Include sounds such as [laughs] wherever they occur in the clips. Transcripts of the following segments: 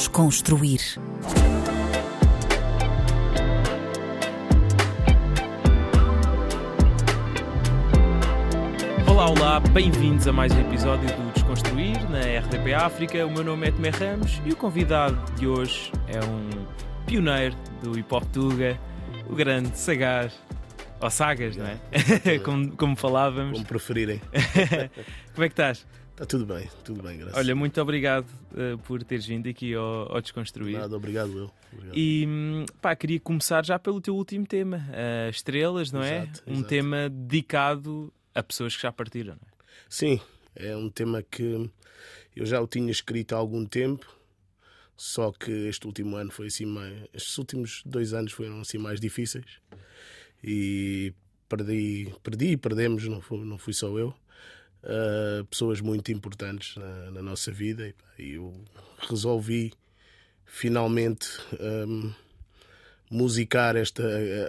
Desconstruir. Olá, olá, bem-vindos a mais um episódio do Desconstruir na RDP África. O meu nome é Tomé Ramos e o convidado de hoje é um pioneiro do hip hop Tuga, o grande Sagaz, ou Sagas, não é? [laughs] como, como falávamos. Como preferirem. [laughs] como é que estás? Está tudo bem, tudo bem, graças Olha, muito obrigado uh, por teres vindo aqui ao, ao Desconstruir. Nada, obrigado eu. Obrigado. E pá, queria começar já pelo teu último tema, uh, Estrelas, não é? Exato, Um exato. tema dedicado a pessoas que já partiram, não é? Sim, é um tema que eu já o tinha escrito há algum tempo, só que este último ano foi assim mais. Estes últimos dois anos foram assim mais difíceis e perdi, perdi e perdemos, não fui, não fui só eu. Uh, pessoas muito importantes na, na nossa vida e, pá, eu resolvi finalmente um, musicar esta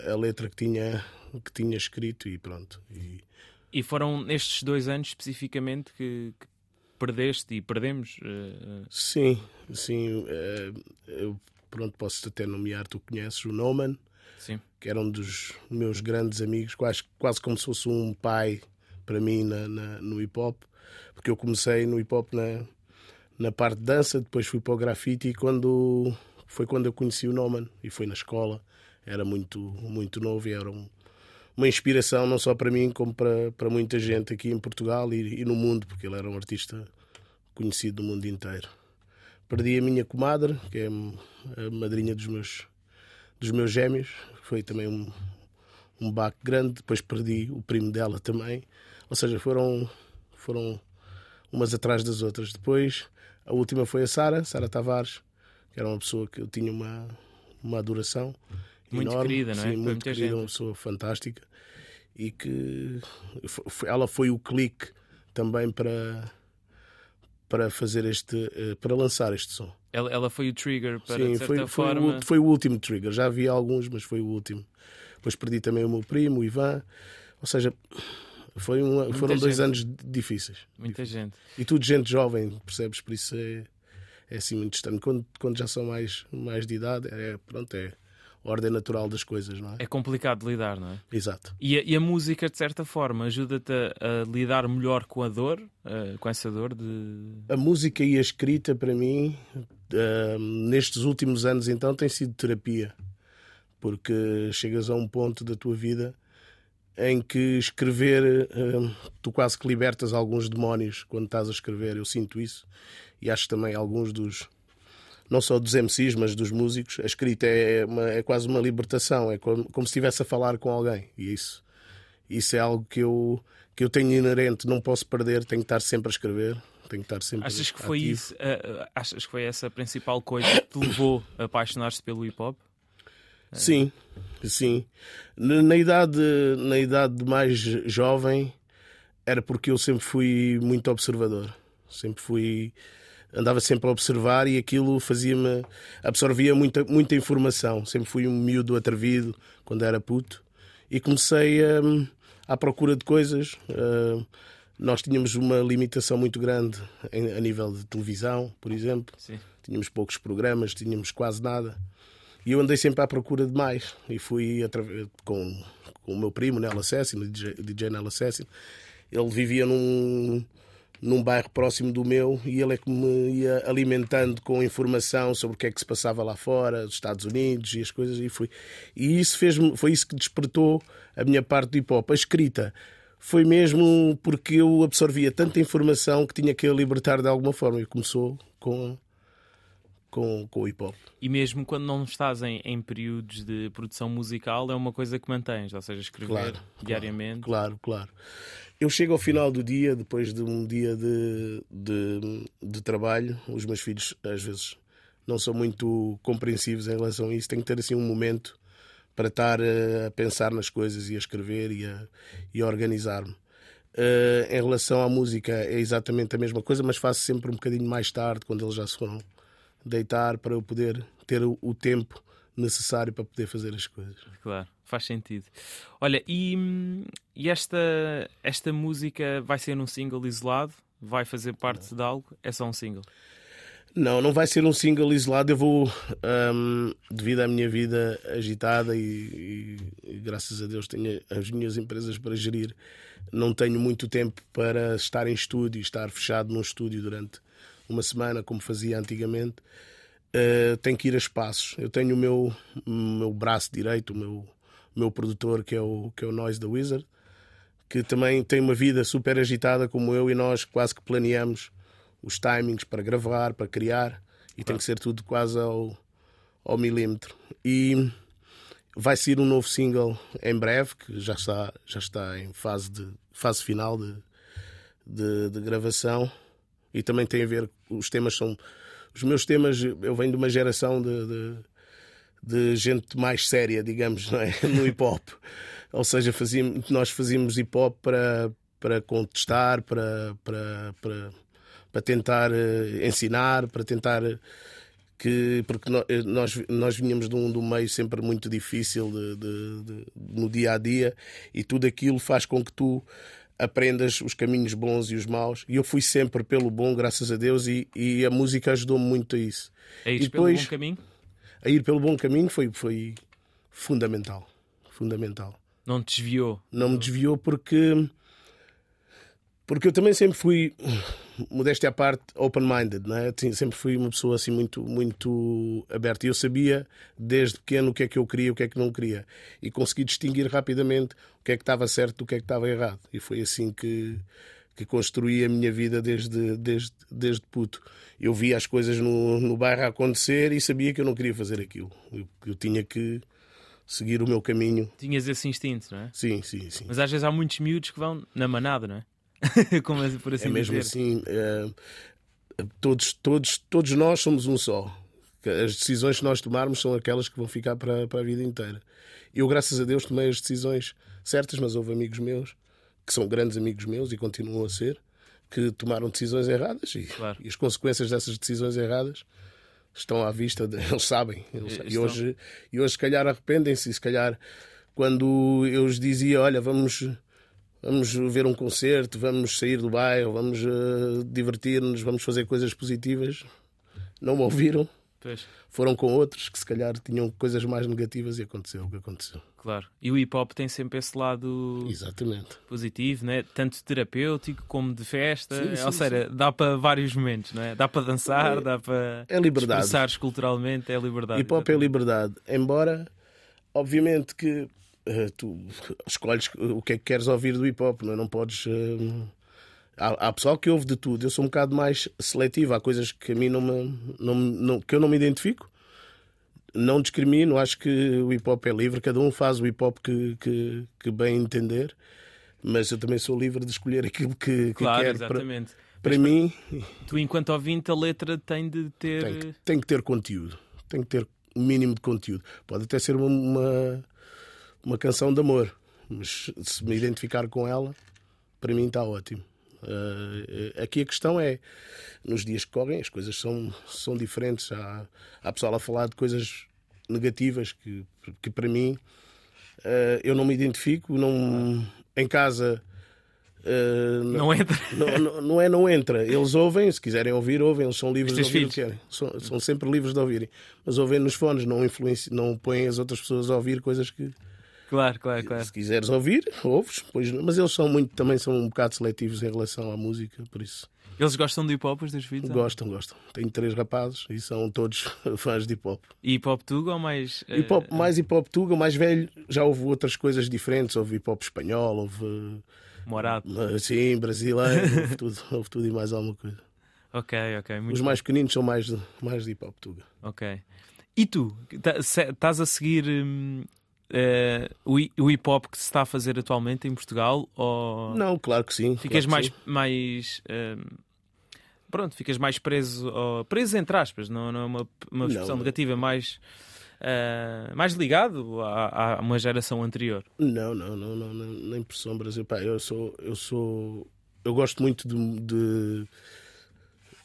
a, a letra que tinha que tinha escrito e pronto e, E foram nestes dois anos especificamente que, que perdeste e perdemos. eh, Sim, sim. eh, eu pronto, posso até nomear, tu conheces o Noman, sim. que era um dos meus grandes amigos, quase, quase como se fosse um pai para mim na, na- no hip hop, porque eu comecei no hip hop na, na parte de dança, depois fui para o grafite e quando foi quando eu conheci o Noman e foi na escola, era muito, muito novo e era um- uma inspiração não só para mim como para, para muita gente aqui em Portugal e, e no mundo, porque ele era um artista conhecido no mundo inteiro. Perdi a minha comadre, que é a madrinha dos meus, dos meus gêmeos, foi também um, um baque grande. Depois perdi o primo dela também. Ou seja, foram, foram umas atrás das outras. Depois, a última foi a Sara, Sara Tavares, que era uma pessoa que eu tinha uma, uma adoração Muito enorme. querida, não é? Sim, muito querida, gente. uma pessoa fantástica. E que fo- foi- ela foi o clique também para para fazer este eh, para lançar este som. Ela, ela foi o trigger para, Sim, foi, foi, forma. o, foi o último trigger. Já havia alguns, mas foi o último. Depois perdi também o meu primo, o Ivan. Ou seja, foi foram dois gente. anos difíceis. Muita gente. E tudo gente jovem, percebes? Por isso é, é assim muito distante. Quando, quando já são mais, mais de idade, é, pronto, é a ordem natural das coisas, não é? É complicado de lidar, não é? Exato. E a, e a música, de certa forma, ajuda-te a, a lidar melhor com a dor, eh, com essa dor de. A música e a escrita, para mim, ah, nestes últimos anos, então, tem sido terapia. Porque chegas a um ponto da tua vida em que escrever, ah, tu quase que libertas alguns demónios quando estás a escrever. Eu sinto isso. E acho também alguns dos. Não só dos MCs, mas dos músicos. A escrita é, uma- é quase uma libertação. É como, como se estivesse a falar com alguém. E isso, isso é algo que eu, que eu tenho inerente. Não posso perder. Tenho que estar sempre a escrever. Tenho que estar sempre Achas que foi ativo. isso? eh, eh, achas que foi essa a principal coisa que te levou a apaixonar-te pelo hip hop? Sim, sim. Na, idade, na idade mais jovem era porque eu sempre fui muito observador. Sempre fui. Andava sempre a observar e aquilo fazia-me. absorvia muita, muita informação. Sempre fui um miúdo atrevido quando era puto e comecei a, à procura de coisas. Ah, nós tínhamos uma limitação muito grande a nível de televisão, por exemplo. Sim. Tínhamos poucos programas, tínhamos quase nada. E eu andei sempre à procura de mais. E fui através, com, com o meu primo, Nel Assassin, o DJ, DJ Nel Assassin. Ele vivia num, num bairro próximo do meu e ele é que me ia alimentando com informação sobre o que é que se passava lá fora, dos Estados Unidos e as coisas. E, fui. e isso fez foi isso que despertou a minha parte do hip hop. A escrita foi mesmo porque eu absorvia tanta informação que tinha que a libertar de alguma forma. E começou com, com, com o hip hop. E mesmo quando não estás em, em períodos de produção musical, é uma coisa que mantens, ou seja, escrever Claro, diariamente. Claro, claro. Eu chego ao final do dia, depois de um dia de, de, de trabalho, os meus filhos às vezes não são muito compreensivos em relação a isso. Tenho que ter assim um momento para estar a pensar nas coisas e a escrever e a, e a organizar-me. Eh, em relação à música é exatamente a mesma coisa, mas faço sempre um bocadinho mais tarde, quando eles já se foram deitar, para eu poder ter o, tempo necessário para poder fazer as coisas. Claro, faz sentido. Olha, e, e esta, esta música vai ser num single isolado? Vai fazer parte de algo? É só um single? Não, não vai ser um single isolado. Eu vou, um, devido à minha vida agitada e, e, e, graças a Deus tenho as minhas empresas para gerir, não tenho muito tempo para estar em estúdio, estar fechado num estúdio durante uma semana, como fazia antigamente. Uh, tenho que ir a espaços. Eu tenho o meu, meu braço direito, o meu, meu produtor, que é o, que é o Noise da Wizard, que também tem uma vida super agitada como eu, e nós quase que planeamos os timings para gravar, para criar, e tem que ser tudo quase ao, ao milímetro. E vai ser um novo single em breve, que já está, já está em fase, de, fase final de, de, de gravação, e também tem a ver, os temas são. Os meus temas, eu venho de uma geração de, de, de gente mais séria, digamos, é? [laughs] no hip hop. Ou seja, fazíamos, nós fazíamos hip hop para, para contestar, para, para, para para tentar uh, ensinar, para tentar que porque eh, nós nós vinhamos de um, de um meio sempre muito difícil de, de, de, no dia a dia e tudo aquilo faz com que tu aprendas os caminhos bons e os maus. E eu fui sempre pelo bom graças a Deus e, e a música ajudou-me muito a isso. A ir depois, pelo bom caminho? a ir pelo bom caminho foi foi fundamental fundamental. Não te desviou? Não me desviou porque porque eu também sempre fui, modéstia à parte, open-minded, né? sempre fui uma pessoa assim muito, muito aberta. E eu sabia desde pequeno o que é que eu queria e o que é que não queria. E consegui distinguir rapidamente o que é que estava certo do que é que estava errado. E foi assim que, que construí a minha vida desde, desde, desde puto. Eu via as coisas no, no bairro acontecer e sabia que eu não queria fazer aquilo. Eu, eu tinha que seguir o meu caminho. Tinhas esse instinto, não é? Sim, sim, sim. Mas às vezes há muitos miúdos que vão na manada, não é? [laughs] Como é, por assim é mesmo dizer. assim. É, todos, todos, todos nós somos um só. As decisões que nós tomarmos são aquelas que vão ficar para, para a vida inteira. Eu, graças a Deus, tomei as decisões certas, mas houve amigos meus, que são grandes amigos meus e continuam a ser, que tomaram decisões erradas e, claro. e as consequências dessas decisões erradas estão à vista, de, eles sabem. Eles, e, hoje, e hoje, se calhar, arrependem-se. Se calhar, quando eu os dizia: Olha, vamos vamos ver um concerto, vamos sair do bairro, vamos uh, divertir-nos, vamos fazer coisas positivas. Não me ouviram. Pois. Foram com outros que se calhar tinham coisas mais negativas e aconteceu o que aconteceu. Claro. E o hip hop tem sempre esse lado Exatamente. positivo, né? tanto terapêutico como de festa. Sim, sim, Ou seja, sim. dá para vários momentos, não é? Dá para dançar, é, dá para é expressar culturalmente, é liberdade. Hip hop é liberdade. Embora, obviamente, que tu escolhes o que é que queres ouvir do hip hop, não, é? não podes. Uh, há, há, pessoal que ouve de tudo. Eu sou um bocado mais seletivo. Há coisas que a mim não me, não, não, que eu não me identifico. Não discrimino, acho que o hip hop é livre, cada um faz o hip hop que, que, que bem entender, mas eu também sou livre de escolher aquilo que, que claro, quero. Exatamente. Para, para mim. Tu, enquanto ouvinte, a letra tem de ter. Tem, tem que ter conteúdo. Tem que ter o um mínimo de conteúdo. Pode até ser uma, uma uma canção de amor, mas se me identificar com ela, para mim está ótimo. Uh, aqui a questão é, nos dias que correm, as coisas são, são diferentes. Há, há pessoal a falar de coisas negativas que, que para mim uh, eu não me identifico. Não, em casa. Uh, não, não, entra. Não, não, não, é não entra. Eles ouvem, se quiserem ouvir, ouvem, eles são livres de ouvir filhos. o que querem. São, são, sempre livres de ouvirem. Mas ouvem nos fones, não, não põem as outras pessoas a ouvir coisas que, Claro, claro, claro. Se quiseres ouvir, ouves, pois, mas eles são muito, também são um bocado seletivos em relação à música, por isso. Eles gostam de hip hop, os teus filhos? Gostam, gostam. Tenho três rapazes e são todos [laughs] fãs de hip hop. E hip hop tuga ou mais. Hip -hop. Mais hip hop tuga, mais velho, já houve outras coisas diferentes. Houve hip hop espanhol, houve. Morado. Sim, brasileiro, [laughs] houve, tudo, houve tudo e mais alguma coisa. Ok, ok. Muito Os mais pequeninos são mais de, mais de hip hop tuga. Ok. E tu? Tá, estás a seguir. Hum Uh, o hip hop que se está a fazer atualmente em Portugal? Ou não, claro que sim. Ficas claro mais. Sim. mais uh, pronto, ficas mais preso. Ou, preso entre aspas, não, não é uma, uma expressão não, negativa, mais. Uh, mais ligado a, a, uma geração anterior? Não, não, não, não, nem por sombra. Eu, pá, eu sou, eu sou, eu gosto muito de, de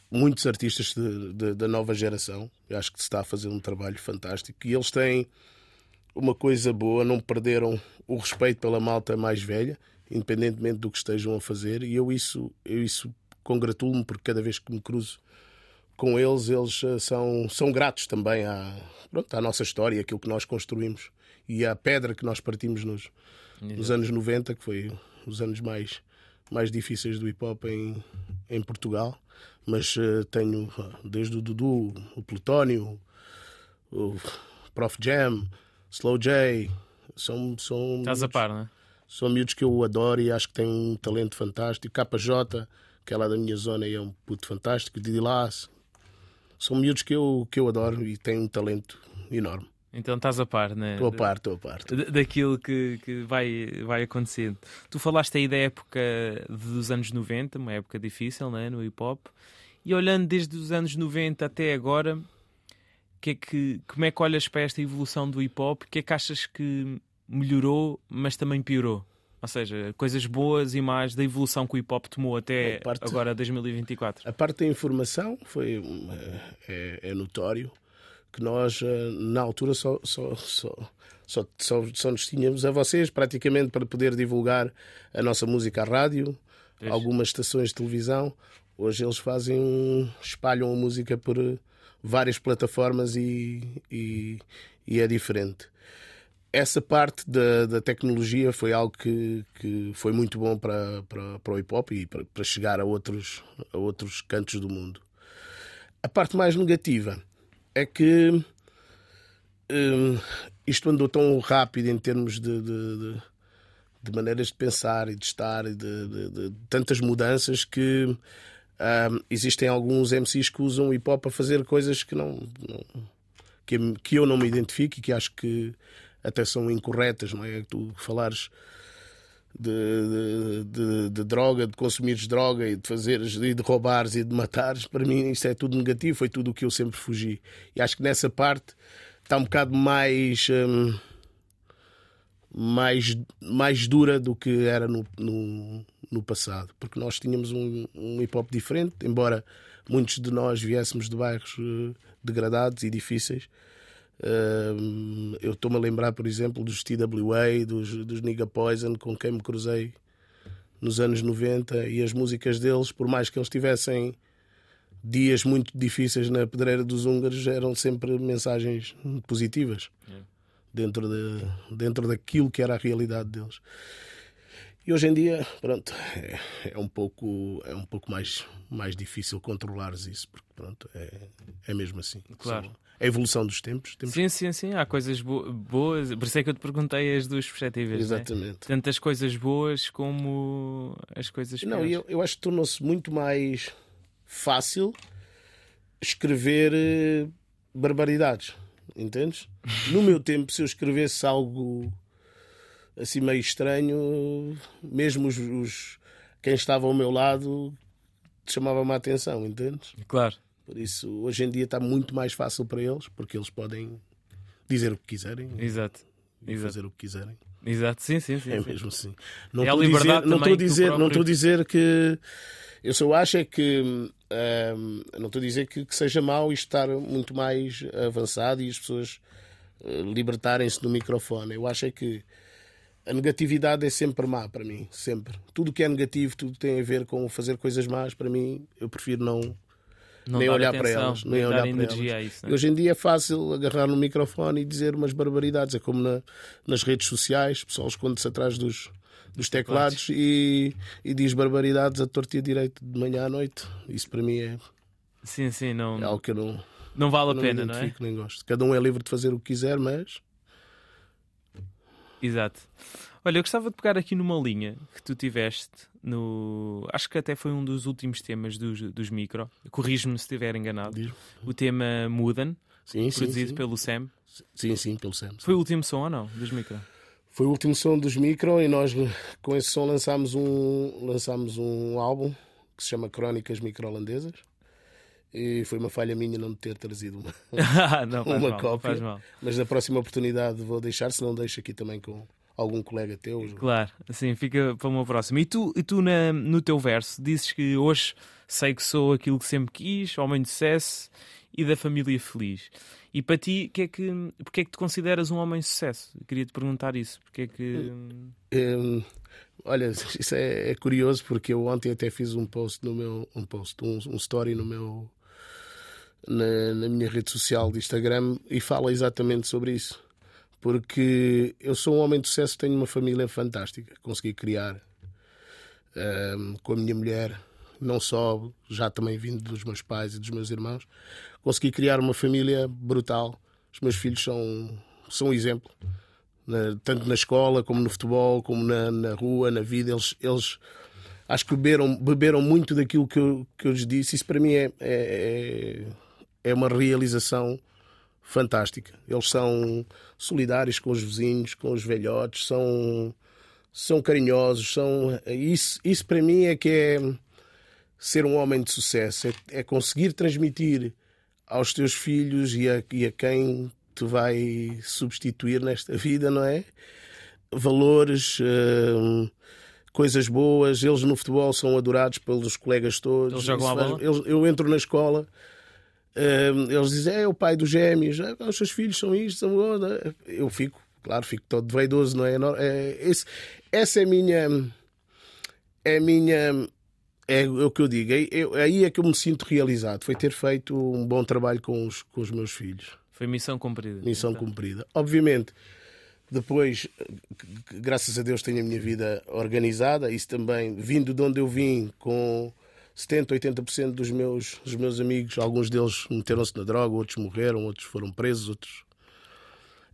muitos artistas de, de, da nova geração. Eu acho que se está a fazer um trabalho fantástico e eles têm uma coisa boa, não perderam o respeito pela malta mais velha, independentemente do que estejam a fazer, e eu isso, eu isso congratulo-me porque cada vez que me cruzo com eles, eles eh, são, são gratos também à, pronto, à nossa história, aquilo que nós construímos e à pedra que nós partimos nos, nos anos 90, que foi os anos mais, mais difíceis do hip hop em, em Portugal. Mas uh, tenho desde o Dudu, o Plutónio, o Prof Jam, Slow J. São, são Estás a par, não é? São miúdos que eu adoro e acho que têm um talento fantástico. KJ, que é lá da minha zona e é um puto fantástico. Didi Lass. São miúdos que eu, que eu adoro e têm um talento enorme. Então estás a par, né? Estou a par, estou a par. Daquilo que, que vai, vai acontecendo. Tu falaste aí da época dos anos 90, uma época difícil né, no hip hop. E olhando desde os anos 90 até agora, que é que, como é que olhas para esta evolução do hip hop? O que é que achas que melhorou, mas também piorou? Ou seja, coisas boas e más da evolução que o hip hop tomou até parte, agora 2024. A parte da informação foi é, é, notório que nós eh, na altura só, só, só, só, só, só nos tínhamos a vocês praticamente para poder divulgar a nossa música à rádio, algumas estações de televisão. Hoje eles fazem espalham a música por várias plataformas e, e, e é diferente essa parte da, da, tecnologia foi algo que, que foi muito bom para, para, para o hip hop e para, para, chegar a outros, a outros cantos do mundo. A parte mais negativa é que hum, isto andou tão rápido em termos de, de, de, de, maneiras de pensar e de estar e de, tantas mudanças que hum, existem alguns MCs que usam hip hop para fazer coisas que não, não que, que eu não me identifico e que acho que até são incorretas, não é? Tu falares de, de, de, de, droga, de consumires droga e de fazeres e de roubares e de matares, para mim isso é tudo negativo, foi tudo o que eu sempre fugi. E acho que nessa parte está um bocado mais mais, mais dura do que era no, no, no passado, porque nós tínhamos um, um hip hop diferente, embora muitos de nós viéssemos de bairros uh, degradados e difíceis. Eu estou-me a lembrar, por exemplo, dos TWA, dos, dos Nigga Poison, com quem me cruzei nos anos 90 e as músicas deles, por mais que eles tivessem dias muito difíceis na pedreira dos húngaros, eram sempre mensagens positivas dentro, de, dentro daquilo que era a realidade deles. E hoje em dia, pronto, é, é, um pouco é um pouco mais mais difícil controlares isso, porque pronto, é, é mesmo assim. Claro. a evolução dos tempos. Temos... Sim, sim, sim. Há coisas bo boas. Por isso é que eu te perguntei as duas perspectivas. Exatamente. Né? Tanto as coisas boas como as coisas Não, eu, eu acho que tornou-se muito mais fácil escrever eh, barbaridades. Entendes? No meu tempo, se eu escrevesse algo assim meio estranho, mesmo os, os quem estava ao meu lado chamava-me a atenção, entendes? Claro. Por isso, hoje em dia está muito mais fácil para eles, porque eles podem dizer o que quiserem. Exato. E Exato. fazer o que quiserem. Exato, sim, sim, sim. É mesmo assim. Não é estou a dizer, não estou a dizer, próprio... não estou a dizer que eu só acho é que hum, não estou a dizer que, que, seja mau estar muito mais avançado e as pessoas uh, libertarem-se do microfone. Eu acho é que a negatividade é sempre má para mim, sempre. Tudo que é negativo, tudo que tem a ver com fazer coisas más, para mim, eu prefiro não, não nem olhar atenção, para elas, nem, olhar para elas. A isso, né? Hoje em dia é fácil agarrar no microfone e dizer umas barbaridades, é como na, nas redes sociais, o pessoal esconde-se atrás dos, dos teclados e, e diz barbaridades a torta e a direito de manhã à noite. Isso para mim é, sim, sim, não, é algo que eu não, não vale a não pena, não é? Nem gosto. Cada um é livre de fazer o que quiser, mas Exato. Olha, eu gostava de pegar aqui numa linha que tu tiveste no. Acho que até foi um dos últimos temas dos, dos micro. Corrijo-me se estiver enganado. Diz. O tema Mudan, sim, produzido sim, sim. pelo Sam. Sim, sim, pelo Sam. Foi o último som ou não? Dos micro? Foi o último som dos micro e nós com esse som lançámos um, lançámos um álbum que se chama Crónicas Micro-Holandesas. E foi uma falha minha não ter trazido uma, [laughs] não, uma mal, cópia. Mas na próxima oportunidade vou deixar, se não deixo aqui também com algum colega teu. Claro, assim, fica para uma próxima. E tu, e tu na, no teu verso dizes que hoje sei que sou aquilo que sempre quis, homem de sucesso e da família feliz. E para ti, que é que, porque é que te consideras um homem de sucesso? queria te perguntar isso. Porque é que. Hum, olha, [laughs] isso é, é, curioso porque eu ontem até fiz um post no meu. Um post, um, um story no meu na, na minha rede social de Instagram e fala exatamente sobre isso. Porque eu sou um homem de sucesso, tenho uma família fantástica. Consegui criar um, com a minha mulher, não só, já também vindo dos meus pais e dos meus irmãos, consegui criar uma família brutal. Os meus filhos são, são um exemplo, na, tanto na escola, como no futebol, como na, na rua, na vida. Eles, eles acho que beberam, beberam muito daquilo que eu, que eu lhes disse. Isso para mim é, é, é uma realização fantástica. Eles são solidários com os vizinhos, com os velhotes, são, são carinhosos, são isso, isso para mim é que é ser um homem de sucesso, é, é conseguir transmitir aos teus filhos e a, e a quem te vai substituir nesta vida, não é? Valores, hum, coisas boas. Eles no futebol são adorados pelos colegas todos. Eles jogam a bola? Eu, eu entro na escola eles dizem, é o pai dos gêmeos, é, os seus filhos são isto, são outro. Eu fico, claro, fico todo vaidoso, não é? é esse, essa é a minha. É a minha. É o que eu digo. É, aí é que eu me sinto realizado. Foi ter feito um bom trabalho com os, com os meus filhos. Foi missão cumprida. Missão então. cumprida. Obviamente, depois, graças a Deus, tenho a minha vida organizada. Isso também, vindo de onde eu vim, com 70, 80% dos meus, dos meus amigos, alguns deles meteram-se na droga, outros morreram, outros foram presos, outros.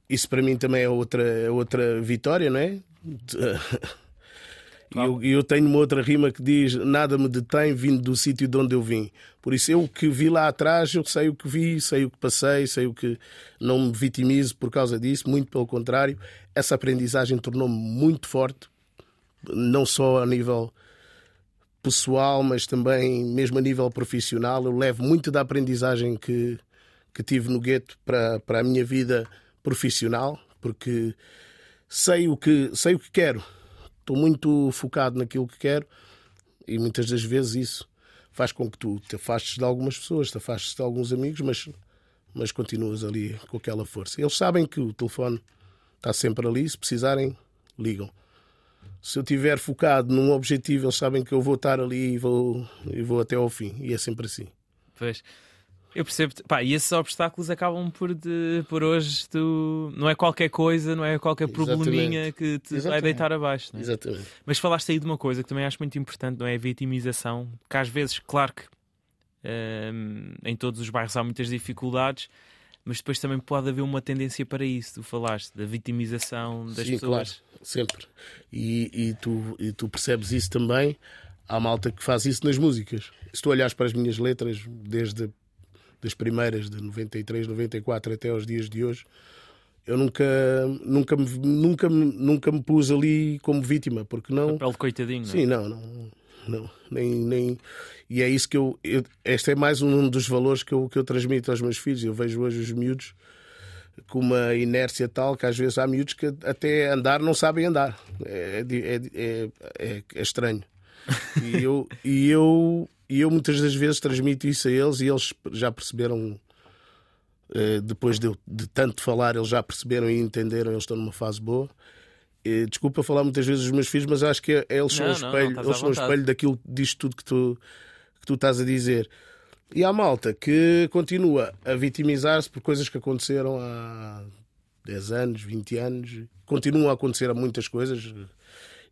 Isso para mim também é outra, é outra vitória, não é? [laughs] E eu, eu, tenho uma outra rima que diz: Nada me detém vindo do sítio de onde eu vim. Por isso, eu que vi lá atrás, eu sei o que vi, sei o que passei, sei o que. Não me vitimizo por causa disso, muito pelo contrário. Essa aprendizagem tornou-me muito forte, não só a nível pessoal, mas também mesmo a nível profissional. Eu levo muito da aprendizagem que, que tive no gueto para, para a minha vida profissional, porque sei o que, sei o que quero. Estou muito focado naquilo que quero e muitas das vezes isso faz com que tu te afastes de algumas pessoas, te afastes de alguns amigos, mas, mas continuas ali com aquela força. Eles sabem que o telefone está sempre ali, se precisarem, ligam se eu estiver focado num objetivo, eles sabem que eu vou estar ali e vou, e vou até ao fim. E é sempre assim. Pois. Eu percebo, pá, e esses obstáculos acabam por, de, por hoje tu, não é qualquer coisa, não é qualquer probleminha Exatamente. que te Exatamente. vai deitar abaixo. É? Exatamente. Mas falaste aí de uma coisa que também acho muito importante, não é a vitimização, que às vezes, claro que hum, em todos os bairros há muitas dificuldades, mas depois também pode haver uma tendência para isso. Tu falaste da vitimização das Sim, pessoas. Claro, sempre. E, e, tu, e tu percebes isso também. Há malta que faz isso nas músicas. Se tu olhares para as minhas letras, desde das primeiras, de 93, 94 até aos dias de hoje, eu nunca, nunca, me, nunca, nunca me pus ali como vítima, porque não. Papel de coitadinho, Sim, não, não não, nem, nem... E é isso que eu, eu, Este é mais um dos valores que eu, que eu transmito aos meus filhos. Eu vejo hoje os miúdos com uma inércia tal que às vezes há miúdos que até andar não sabem andar. É, é, é, é, é estranho. E [laughs] eu, e, eu, e eu muitas das vezes transmito isso a eles e eles já perceberam. Eh, depois de, de tanto falar, eles já perceberam e entenderam, eles estão numa fase boa. Desculpa falar muitas vezes dos meus filhos, mas acho que é, eles são não, o espelho, não, não eles são espelho daquilo disto tudo que tu, que tu estás a dizer. E há malta que continua a vitimizar-se por coisas que aconteceram há 10 anos, 20 anos. Continuam a acontecer a muitas coisas,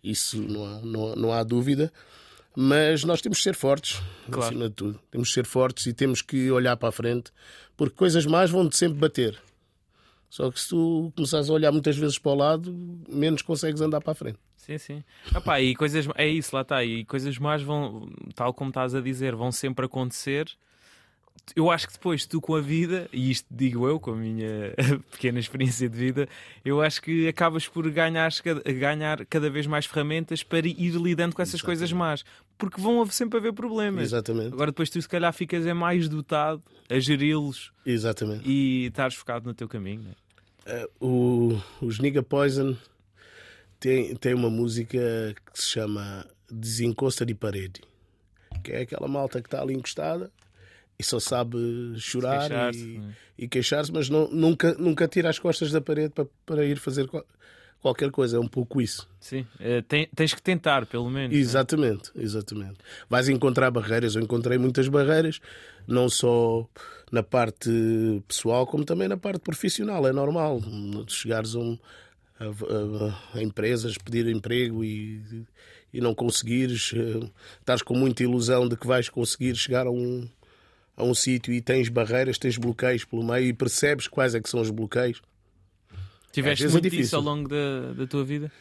isso não há, não, não há dúvida. Mas nós temos que ser fortes, claro. acima de tudo. Temos que ser fortes e temos que olhar para a frente, porque coisas más vão-te sempre bater. Só que se tu começares a olhar muitas vezes para o lado, menos consegues andar para a frente. Sim, sim. Epá, e coisas, é isso, lá está. E coisas más vão, tal como estás a dizer, vão sempre acontecer. Eu acho que depois tu com a vida, e isto digo eu com a minha [laughs] pequena experiência de vida, eu acho que acabas por ganhar, ganhar cada vez mais ferramentas para ir lidando com essas Exatamente. coisas más. Porque vão sempre haver problemas. Exatamente. Agora depois tu se calhar ficas é mais dotado a geri-los. Exatamente. E estares focado no teu caminho. Né? Uh, o, os Nigga Poison tem, tem uma música que se chama Desencosta de Parede, que é aquela malta que está ali encostada e só sabe chorar queixar e, né? e queixar-se, mas não, nunca, nunca tira as costas da parede para, para ir fazer qualquer coisa, é um pouco isso. Sim, uh, tem, tens que tentar, pelo menos. Exatamente, né? exatamente. Vais encontrar barreiras, eu encontrei muitas barreiras, não só na parte pessoal, como também na parte profissional. É normal chegares a, um, a, a, a empresas, pedir emprego e, e não conseguires, uh, estás com muita ilusão de que vais conseguir chegar a um, a um sítio e tens barreiras, tens bloqueios pelo meio e percebes quais é que são os bloqueios Tiveste muito é isso ao longo da, da tua vida?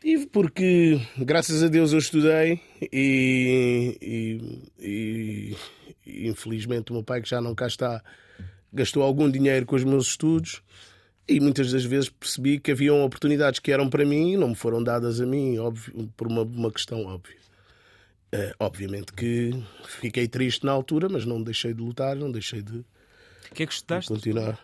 Tive porque, graças a Deus, eu estudei e, e, e, e, infelizmente o meu pai, que já não cá está, gastou algum dinheiro com os meus estudos e muitas das vezes percebi que haviam oportunidades que eram para mim e não me foram dadas a mim, óbvio, por uma, uma questão óbvia. Uh, obviamente que fiquei triste na altura, mas não deixei de lutar, não deixei de, o que é que estudaste? continuar.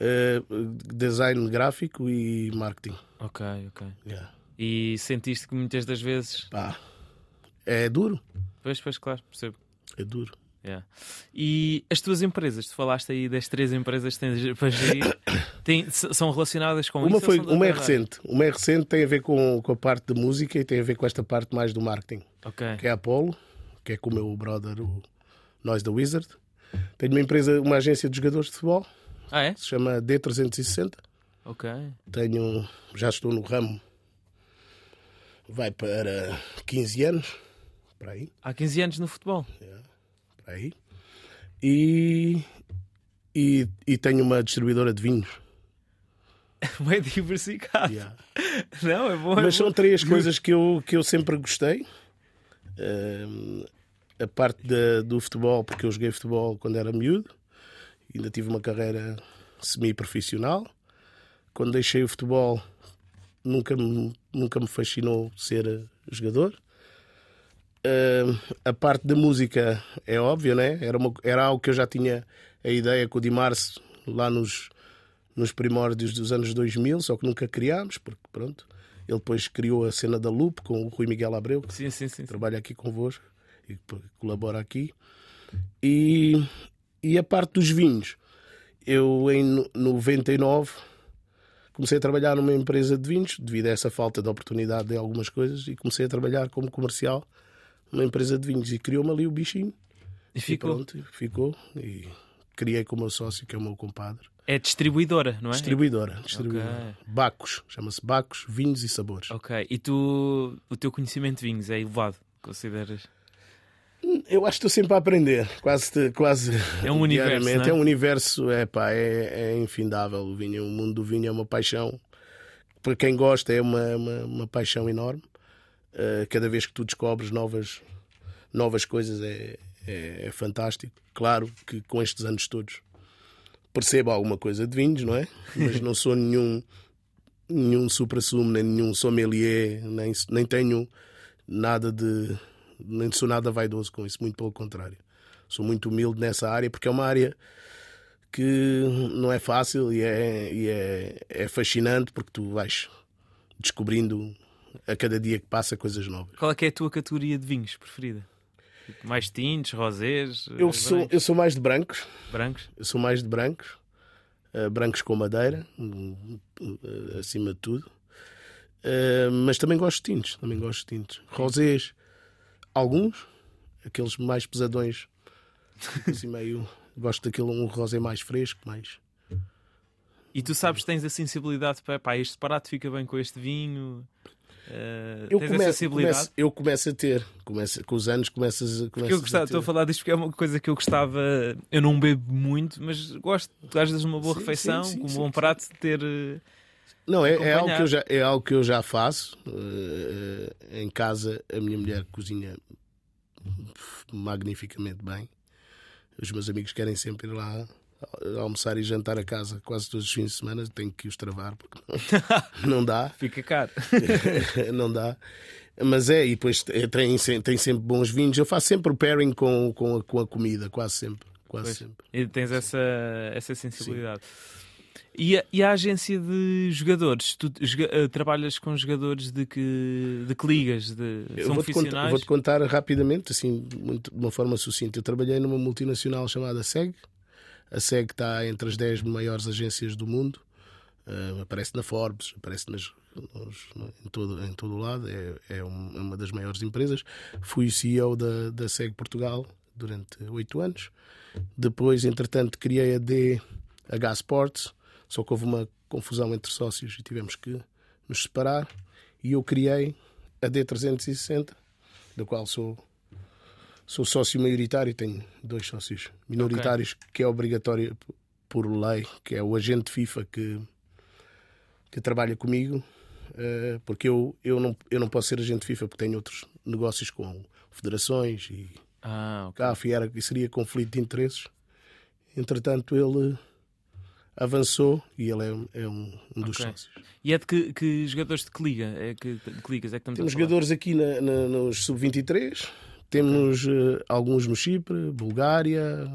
Uh, design gráfico e marketing. Ok, ok. Yeah. E sentiste que muitas das vezes. Pá, é duro. Pois, pois, claro, percebo. É duro. Yeah. E as tuas empresas, tu falaste aí das três empresas que tens [coughs] para gerir, são relacionadas com uma isso? Foi, uma é recente. Uma é recente, tem a ver com, com a parte de música e tem a ver com esta parte mais do marketing. Okay. Que é a Apollo, que é com o meu brother, o Nós da Wizard. Tenho uma empresa, uma agência de jogadores de futebol ah, é? Se chama D360. Ok. Tenho, já estou no ramo. Vai para 15 anos. Para aí. Há 15 anos no futebol? É, para aí. E, e, e tenho uma distribuidora de vinhos. [laughs] Bem diversificado. Yeah. Não, é bom. É Mas bom. são três coisas que eu, que eu sempre gostei. Uh, a parte de, do futebol, porque eu joguei futebol quando era miúdo ainda tive uma carreira semi-profissional. Quando deixei o futebol, nunca me, nunca me fascinou ser jogador. Uh, a parte da música é óbvio, né? Era, uma, era algo que eu já tinha a ideia com o Di Março lá nos, nos primórdios dos anos 2000, só que nunca criámos, porque pronto. Ele depois criou a cena da Loop com o Rui Miguel Abreu, que sim, sim, sim, trabalha aqui convosco e colabora aqui. E e a parte dos vinhos, eu em 99 comecei a trabalhar numa empresa de vinhos, devido a essa falta de oportunidade de algumas coisas, e comecei a trabalhar como comercial numa empresa de vinhos. E criou-me ali o bichinho. E ficou? E pronto, ficou. E criei com o meu sócio, que é o meu compadre. É distribuidora, não é? Distribuidora. distribuidora. Okay. Bacos, chama-se Bacos, Vinhos e Sabores. Ok. E tu, o teu conhecimento de vinhos é elevado, consideras? Eu acho que estou sempre a aprender, quase, quase é um universo, é? é? um universo, é pá, é, é infindável o vinho. O mundo do vinho é uma paixão. Para quem gosta, é uma, uma, uma paixão enorme. Uh, cada vez que tu descobres novas, novas coisas é, é, é, fantástico. Claro que com estes anos todos percebo alguma coisa de vinhos, não é? [laughs] Mas não sou nenhum, nenhum supra-sumo, nem nenhum sommelier, nem, nem tenho nada de nem sou nada vaidoso com isso, muito pelo contrário. Sou muito humilde nessa área porque é uma área que não é fácil e é, e é, é fascinante porque tu vais descobrindo a cada dia que passa coisas novas. Qual é, é a tua categoria de vinhos preferida? Mais tintos, rosés? Eu eh, sou, eu sou mais de brancos. Brancos? Eu sou mais de brancos. Uh, brancos com madeira, uh, acima de tudo. Uh, mas também gosto de tintos. Também gosto de tintos. Rosés alguns, aqueles mais pesadões, [laughs] assim meio. Gosto daquele um rosé mais fresco, mais. E tu sabes, tens a sensibilidade para pá, este prato fica bem com este vinho. Uh, eu, começo, começo, eu começo a ter, começo, com os anos começas, começas eu gostava, a Estou a falar disto porque é uma coisa que eu gostava. Eu não bebo muito, mas gosto, às vezes, uma boa sim, refeição, sim, sim, com um bom prato, de ter. Eh, não, é, é, algo que eu já, é algo que eu já faço. Uh, em casa, a minha mulher cozinha magnificamente bem. Os meus amigos querem sempre ir lá almoçar e jantar a casa quase todos os fins de semana. Tenho que os travar porque [laughs] não, dá. Fica caro. [laughs] não dá. Mas é, e depois tem, tem sempre bons vinhos. Eu faço sempre o pairing com, com, a, com a comida, quase sempre. Quase sempre. E tens essa, essa sensibilidade. Sim. E a, e a, agência de jogadores? Tu uh, trabalhas com jogadores de que, de que ligas? De, são vou-te contar, vou contar, rapidamente, assim, muito, de uma forma sucinta. Eu trabalhei numa multinacional chamada SEG. A SEG está entre as 10 maiores agências do mundo. Uh, aparece na Forbes, aparece nas nós, em, todo, em todo o lado, é, é uma das maiores empresas. Fui CEO da, da SEG Portugal durante oito anos. Depois, entretanto, criei a DH Sports, só que houve uma confusão entre sócios e tivemos que nos separar. E eu criei a D360, da qual sou, sou sócio maioritário, tenho dois sócios minoritários, okay. que é obrigatório por lei, que é o agente FIFA que, que trabalha comigo, eh, porque eu, eu, não, eu não posso ser agente FIFA porque tenho outros negócios com federações e ah, okay. CAF e, era, seria conflito de interesses. Entretanto, ele avançou e ele é, é um, um, dos okay. sócios. E é de que, que, jogadores de que liga? É que, de que ligas é que estamos Temos jogadores aqui na, na, nos sub-23, temos uh, alguns no Chipre, Bulgária,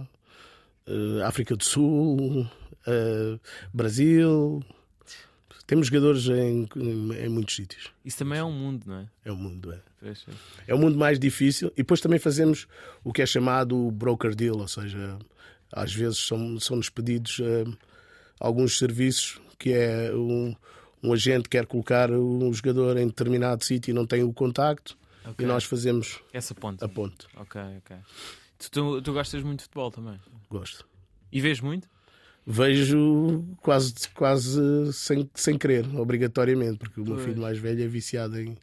uh, África do Sul, uh, Brasil. Temos jogadores em, em, muitos sítios. Isso também é um mundo, não é? É um mundo, é. É um mundo mais difícil. E depois também fazemos o que é chamado broker deal, ou seja, às vezes são, são-nos pedidos uh, alguns serviços que é um, um agente quer colocar um jogador em determinado sítio e não tem o contacto okay. e nós fazemos essa ponte. A ponte. Ok, ok. Tu, tu, gostas muito de futebol também? Gosto. E vês muito? Vejo quase, quase sem, sem querer, obrigatoriamente, porque o meu filho mais velho é viciado em,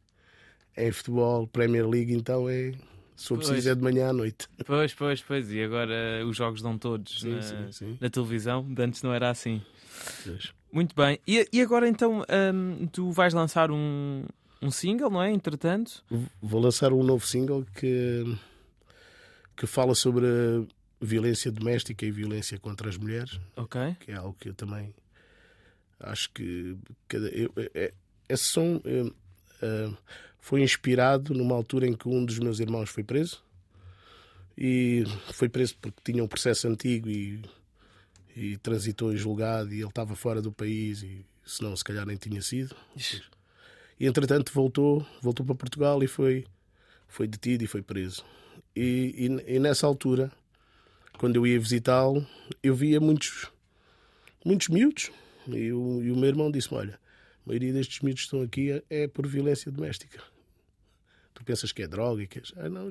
em futebol, Premier League, então é. Se for preciso é de manhã à noite. [laughs] Pois, pois, pois. E agora os jogos dão todos sim, na, sim, sim. na, televisão. Antes não era assim. Pois. Muito bem. E, e agora então hum, tu vais lançar um, um single, não é? Entretanto. Vou lançar um novo single que, que fala sobre violência doméstica e violência contra as mulheres. Ok. Que é algo que eu também acho que. que eu, é, esse som. Uh, foi inspirado numa altura em que um dos meus irmãos foi preso. E foi preso porque tinha um processo antigo e, e transitou em julgado e ele estava fora do país e senão se calhar nem tinha sido. E entretanto voltou, voltou para Portugal e foi, foi detido e foi preso. E, e, e nessa altura, quando eu ia visitá-lo, eu via muitos, muitos miúdos. E o, e o meu irmão disse-me: Olha, a maioria destes miúdos que estão aqui é, é por violência doméstica. Tu pensas que é droga e que é. Ah, não,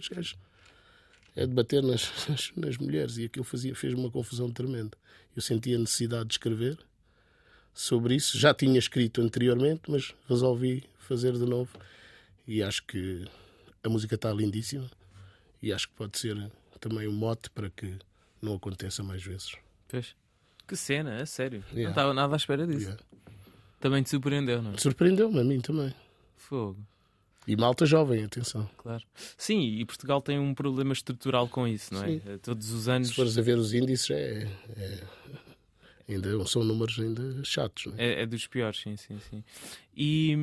é de bater nas, [laughs] nas, nas, mulheres. E aquilo fazia, fez uma confusão tremenda. Eu sentia a necessidade de escrever sobre isso. Já tinha escrito anteriormente, mas resolvi fazer de novo. E acho que a música está lindíssima. E acho que pode ser também um mote para que não aconteça mais vezes. Pois. Que cena, é sério. Yeah. Não estava nada à espera disso. Yeah. Também te surpreendeu, não é? Surpreendeu-me a mim também. Fogo. E malta jovem, atenção. Claro. Sim, e Portugal tem um problema estrutural com isso, não é? Sim. Todos os anos. Se fores a ver os índices, é, é, ainda são números ainda chatos, não é? é? É, dos piores, sim, sim, sim. E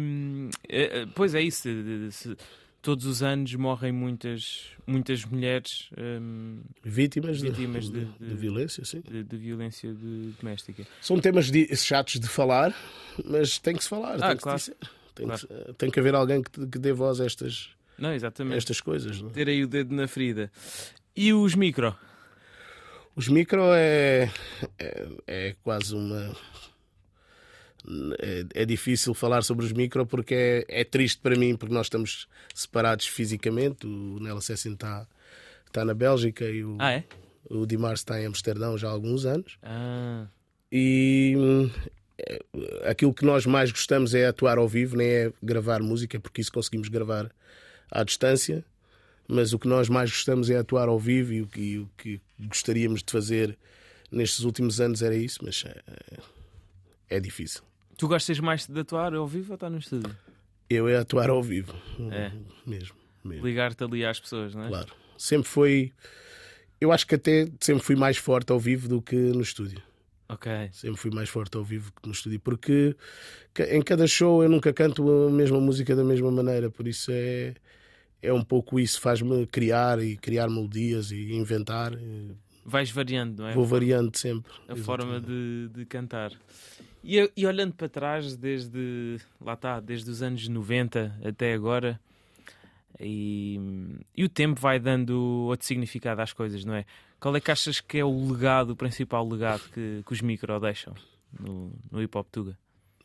é, pois é isso. Se, todos os anos morrem muitas, muitas mulheres hum, vítimas, vítimas de, de, de, de violência, sim. De, violência doméstica. São temas chatos de falar, mas tem que se falar. Ah, claro. Tem, claro. que, tem que haver alguém que, que dê voz a estas, não, exatamente. estas coisas. Não? Ter aí o dedo na ferida. E os micro? Os micro é, é, é quase uma. É, é, difícil falar sobre os micro porque é, é, triste para mim, porque nós estamos separados fisicamente. O Nela Sessin está tá na Bélgica e o, ah, é? o Dimar está em Amsterdão já há alguns anos. Ah. E aquilo que nós mais gostamos é atuar ao vivo, nem é gravar música, porque isso conseguimos gravar à distância. Mas o que nós mais gostamos é atuar ao vivo e o que, o que gostaríamos de fazer nestes últimos anos era isso, mas é, é difícil. Tu gostas mais de atuar ao vivo ou estar no estúdio? Eu é atuar ao vivo, é. mesmo. mesmo. Ligar-te ali às pessoas, não é? Claro. Sempre foi. Eu acho que até sempre fui mais forte ao vivo do que no estúdio. Ok. Sempre fui mais forte ao vivo que no estúdio, porque em cada show eu nunca canto a mesma música da mesma maneira, por isso é, é um pouco isso, faz-me criar e criar melodias e inventar. Vais variando, não é? Vou variando sempre. A exatamente. forma de, de cantar. E, e, olhando para trás, desde lá está, desde os anos 90 até agora, e, e o tempo vai dando outro significado às coisas, não é? Qual é que achas que é o legado, o principal legado que, que os micro deixam no, no hip hop Tuga?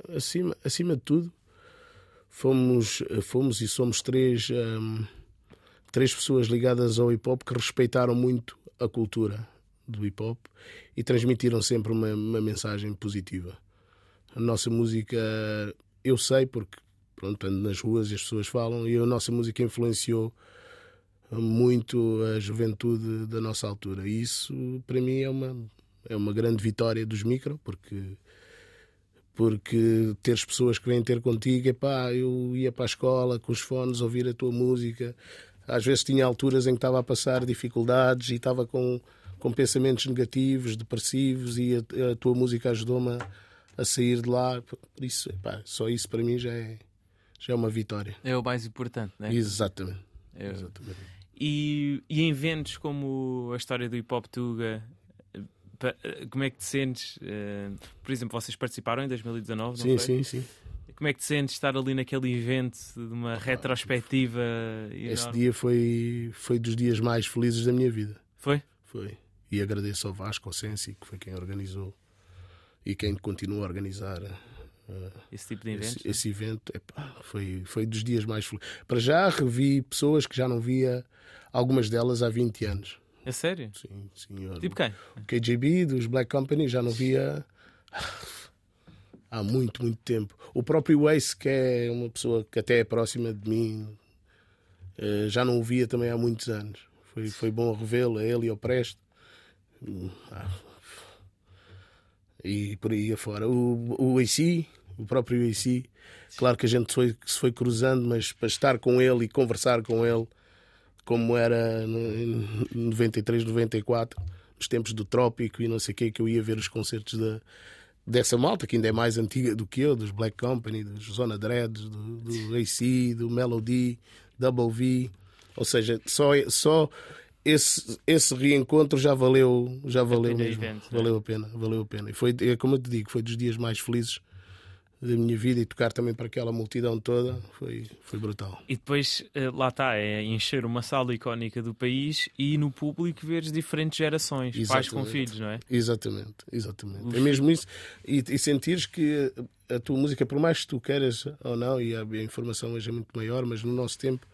Acima, acima de tudo, fomos, fomos e somos três, um, três pessoas ligadas ao hip hop que respeitaram muito a cultura do hip hop e transmitiram sempre uma, uma mensagem positiva. A nossa música, eu sei porque pronto, ando nas ruas e as pessoas falam, e a nossa música influenciou muito a juventude da nossa altura. E isso, para mim, é uma, é uma grande vitória dos micro, porque porque teres pessoas que vêm ter contigo, epá, eu ia para a escola com os fones ouvir a tua música. Às vezes tinha alturas em que estava a passar dificuldades e estava com, com pensamentos negativos, depressivos, e a, a tua música ajudou-me a, a, sair de lá. Por isso, epá, só isso para mim já é, já é uma vitória. É o mais importante, não é? Exatamente. É... Exatamente. E, e em eventos como a história do Hip Hop Tuga, como é que te sentes? Uh, por exemplo, vocês participaram em 2019, sim, Sim, sim, Como é que te sentes estar ali naquele evento de uma retrospectiva? Esse enorme? dia foi, foi dos dias mais felizes da minha vida. Foi? Foi. E agradeço ao Vasco, ao Sensi, que foi quem organizou e quem continua a organizar uh, esse tipo de eventos. Esse, esse evento epá, foi, foi dos dias mais felizes. Para já revi pessoas que já não via, algumas delas há 20 anos. É sério? Sim, senhor. Tipo quem? O KJB, dos Black Company, já não via há muito, muito tempo. O próprio Ace, que é uma pessoa que até é próxima de mim, eh, já não o via também há muitos anos. Foi, foi bom revê-lo, a ele e ao Presto. Ah, e por aí afora. O, o AC, o próprio AC, claro que a gente foi, se foi cruzando, mas para estar com ele e conversar com ele como era em 93, 94, nos tempos do Trópico e não sei o que, que eu ia ver os concertos da, dessa malta, que ainda é mais antiga do que eu, dos Black Company, dos Zona Dreads, do, do AC, do Melody, Double V. Ou seja, só, só esse, esse reencontro já valeu, já valeu mesmo. Evento, valeu né? a pena, valeu a pena. E foi, é como eu te digo, foi dos dias mais felizes da minha vida e tocar também para aquela multidão toda foi, foi brutal. E depois eh, lá está, é encher uma sala icónica do país e no público veres diferentes gerações, exatamente. pais com filhos, não é? Exatamente, exatamente. Uf. É mesmo isso. E, e sentires que a tua música, por mais que tu queiras ou não, e a, a informação hoje é muito maior, mas no nosso tempo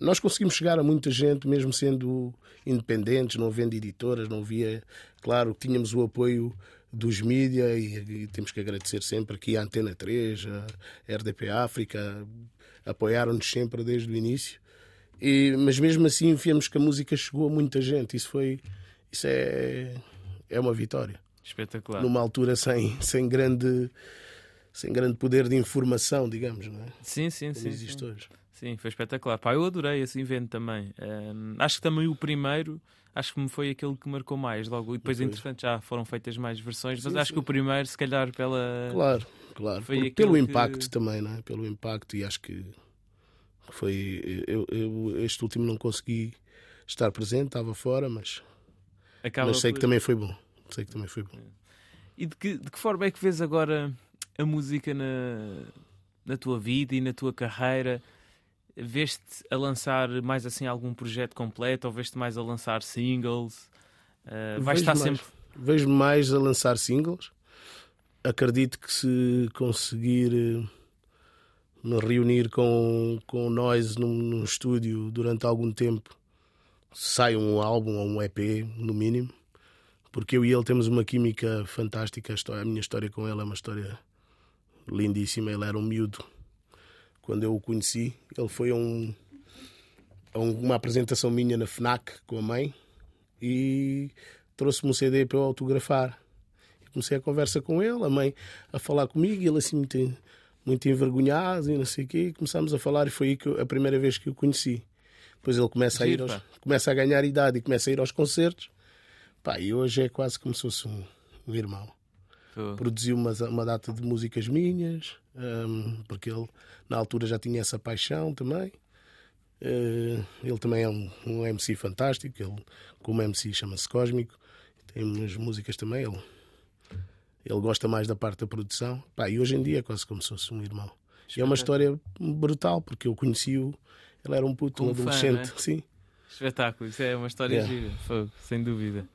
nós conseguimos chegar a muita gente, mesmo sendo independentes, não havendo editoras, não havia. Claro, tínhamos o apoio dos mídia e, e, temos que agradecer sempre aqui a Antena 3, a RDP África, apoiaram-nos sempre desde o início. E, mas mesmo assim vemos que a música chegou a muita gente. Isso foi isso é, é uma vitória. Espetacular. Numa altura sem, sem grande sem grande poder de informação, digamos, não é? Sim, sim, Como sim. Existe sim. hoje. Sim, foi espetacular. Pá, eu adorei esse evento também. Um, acho que também o primeiro acho que me foi aquele que marcou mais logo. E depois, depois. entretanto, já foram feitas mais versões, mas sim, acho sim. que o primeiro, se calhar, pela. Claro, claro. Pelo impacto que... também, não é? Pelo impacto, e acho que foi. Eu, eu, este último não consegui estar presente, estava fora, mas. Acaba mas sei por... que também foi bom. Sei que também foi bom. E de que, de que forma é que vês agora a música na, na tua vida e na tua carreira? Veste a lançar mais assim algum projeto completo ou veste mais a lançar singles? Uh, vais estar mais, sempre. Vejo mais a lançar singles. Acredito que se conseguir eh, me reunir com, com nós num, num estúdio durante algum tempo, sai um álbum ou um EP, no mínimo. Porque eu e ele temos uma química fantástica. A, história, a minha história com ele é uma história lindíssima. Ele era um miúdo quando eu o conheci. Ele foi a, um, a uma apresentação minha na FNAC com a mãe e trouxe-me um CD para eu autografar. Comecei a conversa com ele, a mãe a falar comigo, e ele assim muito, muito envergonhado e não sei o quê. Começámos a falar e foi aí que eu, a primeira vez que o conheci. Depois ele começa a, ir aos, começa a ganhar idade e começa a ir aos concertos. Pá, e hoje é quase como se fosse um, um irmão. Produziu uma, uma data de músicas minhas, um, porque ele na altura já tinha essa paixão também. Uh, ele também é um, um, MC fantástico, ele, como MC chama-se Cósmico, tem umas músicas também. Ele, ele gosta mais da parte da produção. Pá, e hoje em dia é quase como se fosse um irmão. E é uma história brutal, porque eu conheci-o, ele era um puto, um adolescente. Fã, é? Sim. Espetáculo, isso é uma história yeah. gira, sem dúvida.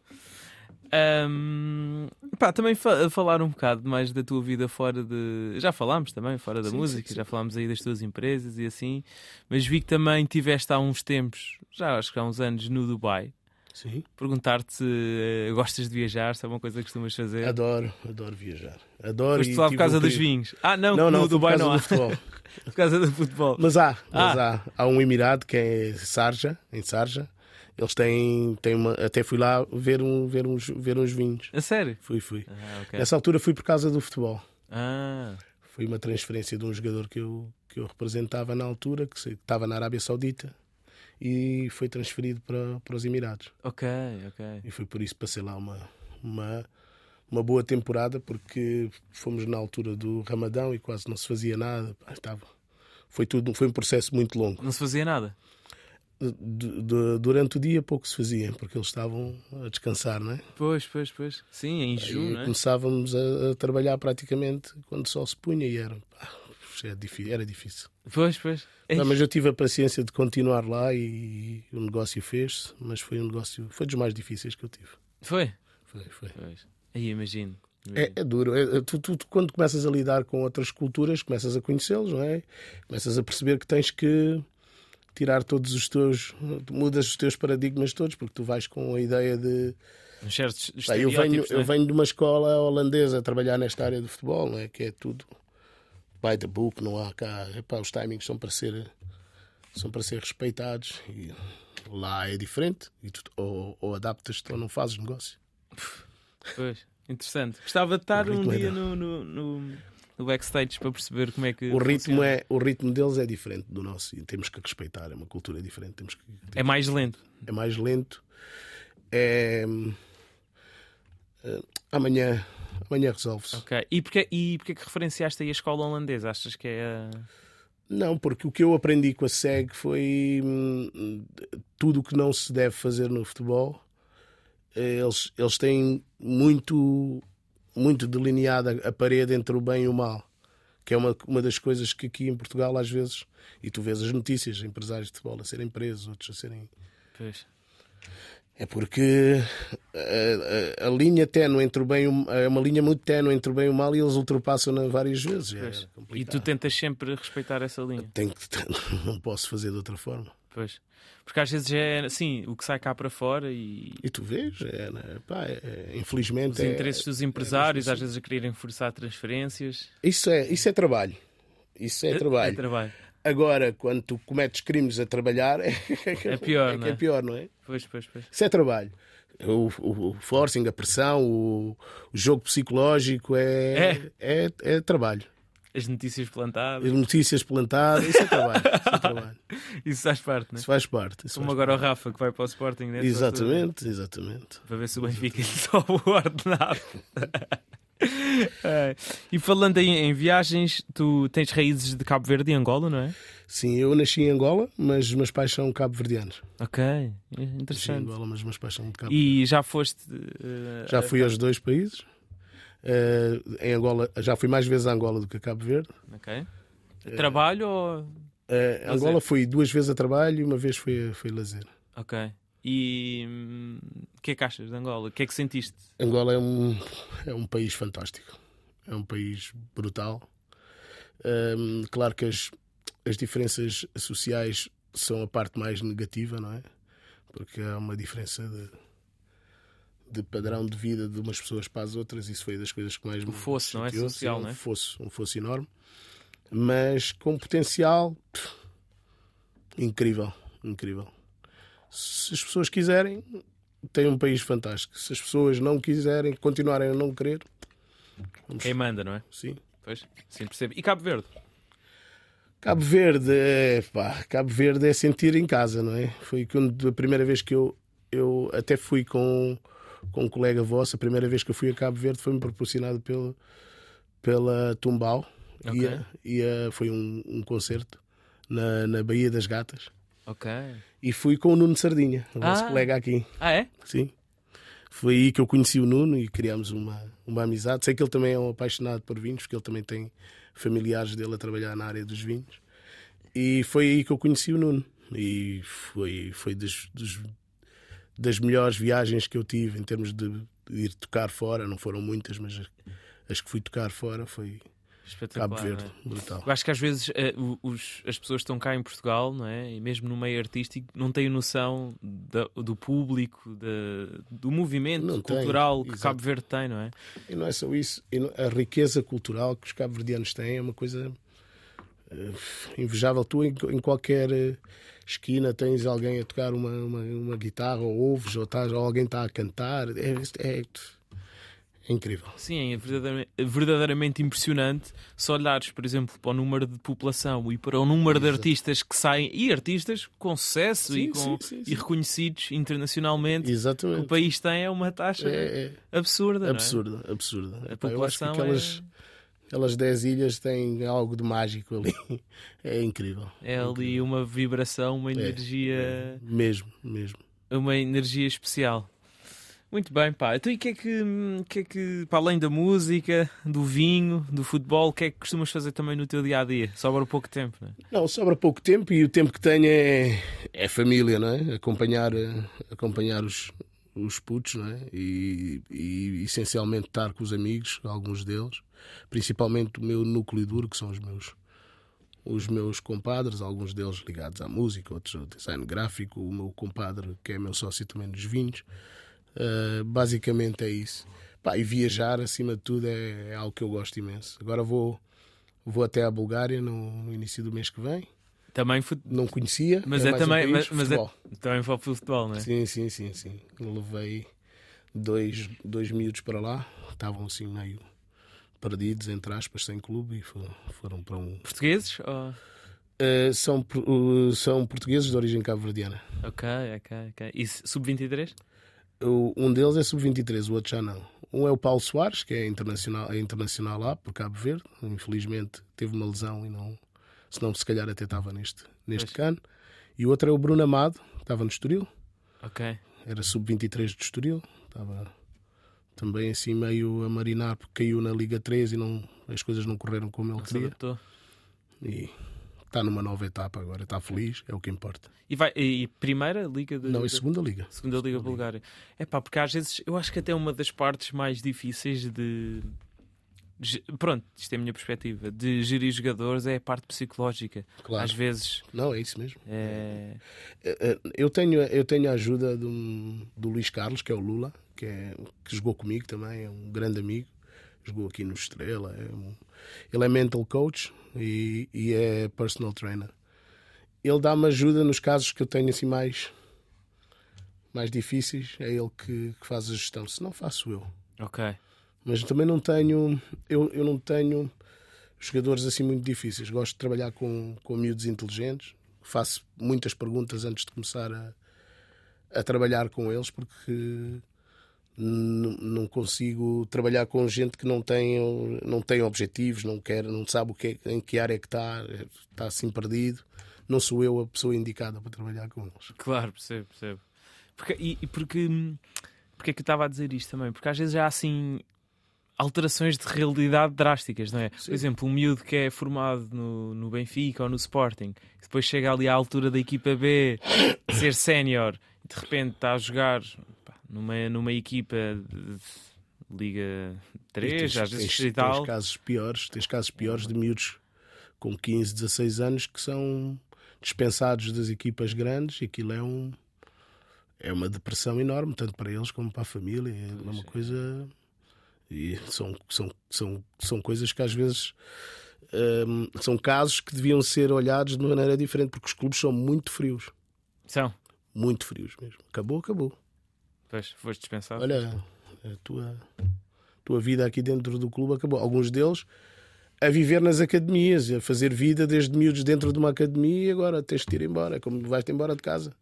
Um, pá, também fa falar um bocado mais da tua vida fora de. Já falámos também, fora da Sim, música, sim, já falámos aí das tuas empresas e assim, mas vi que também tiveste há uns tempos, já acho que há uns anos, no Dubai. Sim. Perguntar-te se eh, gostas de viajar, se é uma coisa que costumas fazer. Adoro, adoro viajar. Adoro Foste e lá por causa um dos vinhos. Ah, não, Não, não, no Dubai não há. do futebol. [laughs] por causa do futebol. Mas há, mas Ah. há. Há um Emirado que é Sarja, em Sarja. Eles têm, têm uma. Até fui lá ver, um, ver, uns, ver uns vinhos. A sério? Fui, fui. Ah, ok. Nessa altura fui por causa do futebol. Ah, Foi uma transferência de um jogador que eu, que eu representava na altura, que estava na Arábia Saudita, e foi transferido para, para os Emirados. ok, ok. E foi por isso que passei lá uma, uma, uma boa temporada, porque fomos na altura do Ramadão e quase não se fazia nada. Pá, estava, foi, tudo, foi um processo muito longo. Não se fazia nada. Du- du- durante o dia pouco se fazia, porque eles estavam a descansar, não é? Pois, pois, pois. Sim, em E junho, não é? começávamos a, a trabalhar praticamente quando o sol se punha e era, pá, era difícil. Era difícil. Pois, pois. Não, mas eu tive a paciência de continuar lá e, o negócio fez-se, mas foi um negócio, foi dos mais difíceis que eu tive. Foi? Foi, foi. Pois. Aí imagino. É, é duro. É- é- tu, tu- tu, quando começas a lidar com outras culturas, começas a conhecê-los, não é? Começas a perceber que tens que tirar todos os teus. mudas os teus paradigmas todos, porque tu vais com a ideia de. Pá, eu, venho, estereótipos, não é? eu venho de uma escola holandesa a trabalhar nesta área de futebol, não é? Que é tudo by the book, não há cá. Epá, os timings são para ser. são para ser respeitados e lá é diferente. E tu, ou, ou adaptas-te ou não fazes negócio. Pois. Interessante. Gostava de estar um é dia no, no, no, no backstage para perceber como é que. O ritmo, funciona. é, o ritmo deles é diferente do nosso e temos que respeitar. É uma cultura diferente. Temos que, É mais lento. é mais lento. É, é, amanhã, amanhã resolve-se. Ok. E porquê, e porquê que referenciaste aí a escola holandesa? Achas que é. a- Não, porque o que eu aprendi com a SEG foi hum, tudo o que não se deve fazer no futebol. Eles, eles têm muito, muito delineada a parede entre o bem e o mal, que é uma, uma das coisas que aqui em Portugal, às vezes, e tu vês as notícias, empresários de futebol a serem presos, outros a serem. Pois. É porque a, a- a linha ténue entre o bem e o, é uma linha muito ténue entre o bem e o mal e eles ultrapassam-na várias vezes. É. E tu tentas sempre respeitar essa linha. Tenho que, [laughs] não posso fazer de outra forma. Pois. Porque às vezes é assim, o que sai cá para fora e E tu vês, é, né, pá, é- é- infelizmente. os é- interesses dos empresários, às vezes a quererem forçar transferências. isso, é, isso é trabalho. Isso é trabalho. É trabalho. Agora, quando tu cometes crimes a trabalhar, [laughs] é, É pior, é, não é? é pior, não é? Pois, pois, pois. Isso é trabalho. O, o, o forcing, a pressão, o, o jogo psicológico é, é. é trabalho. As notícias plantadas, As notícias plantadas, isso é trabalho. Isso, é [laughs] trabalho. isso faz parte, não é? isso faz parte. Isso Como faz agora o Rafa que vai para o Sporting, né? parte. Exatamente, exatamente. Para ver se o Benfica [laughs] sobe o ordenado. [laughs] É. E falando aí em viagens, tu tens raízes de Cabo Verde e Angola, não é? Sim, eu nasci em Angola, mas os meus pais são cabo-verdianos. Ok, Nasci em interessante. Angola, mas meus pais são de Cabo E já foste. eh, Já a- fui aos dois países. Eh, em Angola, já fui mais vezes a Angola do que a Cabo Verde. Ok. Trabalho ou. Eh, Lazer. Angola fui duas vezes a trabalho e uma vez foi, foi lazer. Ok. E hum, o que é que achas de Angola? O que é que sentiste? Angola é um, é um país fantástico. É um país brutal. Hum, claro que as, as diferenças sociais são a parte mais negativa, não é? Porque há uma diferença de, de padrão de vida de umas pessoas para as outras. Isso foi das coisas que mais me fosso, não é? Social, não é? Um fosso, um fosso enorme. Mas com potencial pff, incrível, incrível. Se as pessoas quiserem, tem um país fantástico. Se as pessoas não quiserem, continuarem a não querer, vamos Quem manda, não é? sim. Pois, sim, percebo. E Cabo Verde? Cabo Verde, é, pá, Cabo Verde é sentir em casa, não é? Foi quando a primeira vez que eu, eu até fui com, com um colega vosso, a primeira vez que eu fui a Cabo Verde foi-me proporcionado pelo, pela Tumbal. Ok. Ia, ia, foi um, um concerto na, na Baía das Gatas. Ok. E fui com o Nuno Sardinha, o nosso Ah. colega aqui. Ah, é? Sim. Foi aí que eu conheci o Nuno e criámos uma, uma amizade. Sei que ele também é um apaixonado por vinhos, porque ele também tem familiares dele a trabalhar na área dos vinhos. E foi aí que eu conheci o Nuno. E foi, foi das, dos- das melhores viagens que eu tive em termos de ir tocar fora, não foram muitas, mas as que fui tocar fora foi Cabo Verde, é? brutal. Eu acho que às vezes uh, os, as pessoas que estão cá em Portugal, não é? e mesmo no meio artístico, não têm noção da, do público, da, do movimento não cultural tem, que Cabo Verde tem, não é? E não é só isso, a riqueza cultural que os cabo-verdianos têm é uma coisa uh, invejável. Tu, em, em qualquer uh, esquina, tens alguém a tocar uma, uma, uma guitarra, ou ouves, ou, estás, ou alguém está a cantar. É, é, é incrível. Sim, é verdadeiramente, verdadeiramente, impressionante. Se olhares, por exemplo, para o número de população e para o número de artistas que saem, e artistas com sucesso sim, e, com, sim, sim, e reconhecidos internacionalmente, Exatamente. o país tem é uma taxa é, é. absurda. Absurda, é? absurda. A população Eu acho que aquelas, é... aquelas 10 ilhas têm algo de mágico ali. [laughs] É incrível. É ali incrível. uma vibração, uma é, energia. É, mesmo, mesmo. Uma energia especial. Muito bem, pá. Então, e o que é que, que, é que, para além da música, do vinho, do futebol, o que é que costumas fazer também no teu dia a dia? Sobra pouco tempo, não é? Não, sobra pouco tempo e o tempo que tenho é, é família, não é? Acompanhar, acompanhar os, os putos, não é? E, e essencialmente estar com os amigos, alguns deles, principalmente o meu núcleo duro, que são os meus os meus compadres, alguns deles ligados à música, outros ao design gráfico, o meu compadre, que é meu sócio também nos vinhos. Uh, basicamente é isso. Pá, e viajar, acima de tudo, é, é, algo que eu gosto imenso. Agora vou, vou até à Bulgária no, no início do mês que vem. Também fut... Não conhecia. Mas é, é também, um país, mas, mas é também para o futebol, não é? Sim, sim, sim, sim. levei dois, dois miúdos para lá. Estavam assim meio perdidos, entre aspas, sem clube e foram, foram para um. Portugueses? Ou... Uh, são, uh, são portugueses de origem cabo-verdiana. Ok, ok, ok. E sub-23? Um deles é sub-23, o outro já não. Um é o Paulo Soares, que é internacional, é internacional lá, por Cabo Verde. Infelizmente teve uma lesão e não. Senão, se calhar, até estava neste, neste cano. E o outro é o Bruno Amado, que estava no Estoril. Ok. Era sub-23 de Estoril. Estava também assim meio a marinar, porque caiu na Liga 3 e não, as coisas não correram como ele não queria. E está numa nova etapa agora, está feliz, é o que importa. E, vai, e primeira liga? De, Não, e segunda liga. Segunda liga bulgária. É pá, porque às vezes eu acho que até uma das partes mais difíceis de. de pronto, isto é a minha perspectiva. De gerir jogadores é a parte psicológica. Claro. Às vezes. Não, é isso mesmo. É... é, é eu, tenho, eu tenho a ajuda do, do Luís Carlos, que é o Lula, que, é, que jogou comigo também, é um grande amigo. Jogou aqui no Estrela. É um, ele é mental coach e, e é personal trainer. Ele dá-me ajuda nos casos que eu tenho assim mais mais difíceis. É ele que, que faz a gestão. Se não faço eu. Ok. Mas também não tenho eu, eu não tenho jogadores assim muito difíceis. Gosto de trabalhar com, com miúdos inteligentes. Faço muitas perguntas antes de começar a, a trabalhar com eles porque não consigo trabalhar com gente que não tem, não tem objetivos, não quer, não sabe o que é, em que área é que está, está assim perdido. Não sou eu a pessoa indicada para trabalhar com eles. Claro, percebo, percebo. Porque, e, e porque, porque é que eu estava a dizer isto também? Porque às vezes há assim alterações de realidade drásticas, não é? Sim. Por exemplo, um miúdo que é formado no, no Benfica ou no Sporting, depois chega ali à altura da equipa B, ser sénior, e de repente está a jogar numa, numa equipa de Liga 3, tens, às vezes tens, tal. Tens casos piores, tens casos piores de miúdos com 15, 16 anos que são dispensados das equipas grandes e aquilo é um é uma depressão enorme, tanto para eles como para a família. É uma coisa. E são, são, são, são coisas que às vezes hum, são casos que deviam ser olhados de maneira diferente, porque os clubes são muito frios. São. Muito frios mesmo. Acabou, acabou. Pois, foste dispensado. Olha, a tua, tua vida aqui dentro do clube acabou. Alguns deles a viver nas academias, a fazer vida desde miúdos dentro de uma academia e agora tens de ir embora, como vais-te embora de casa.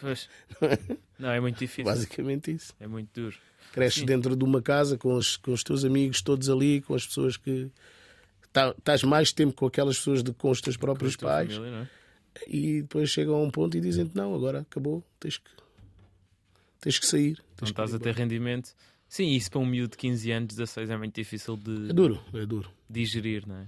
Pois. [laughs] Não, é muito difícil. Basicamente isso. É muito duro. Cresces Sim. dentro de uma casa com os, com os teus amigos todos ali, com as pessoas que. Tá, estás mais tempo com aquelas pessoas do que com os teus próprios pais. Família, é? E depois chegam a um ponto e dizem-te: não, agora acabou, tens que tens que sair. Tens não estás a ter rendimento. Sim, isso para um miúdo de 15 anos, 16 é muito difícil de. É duro, é duro. Digerir, não é?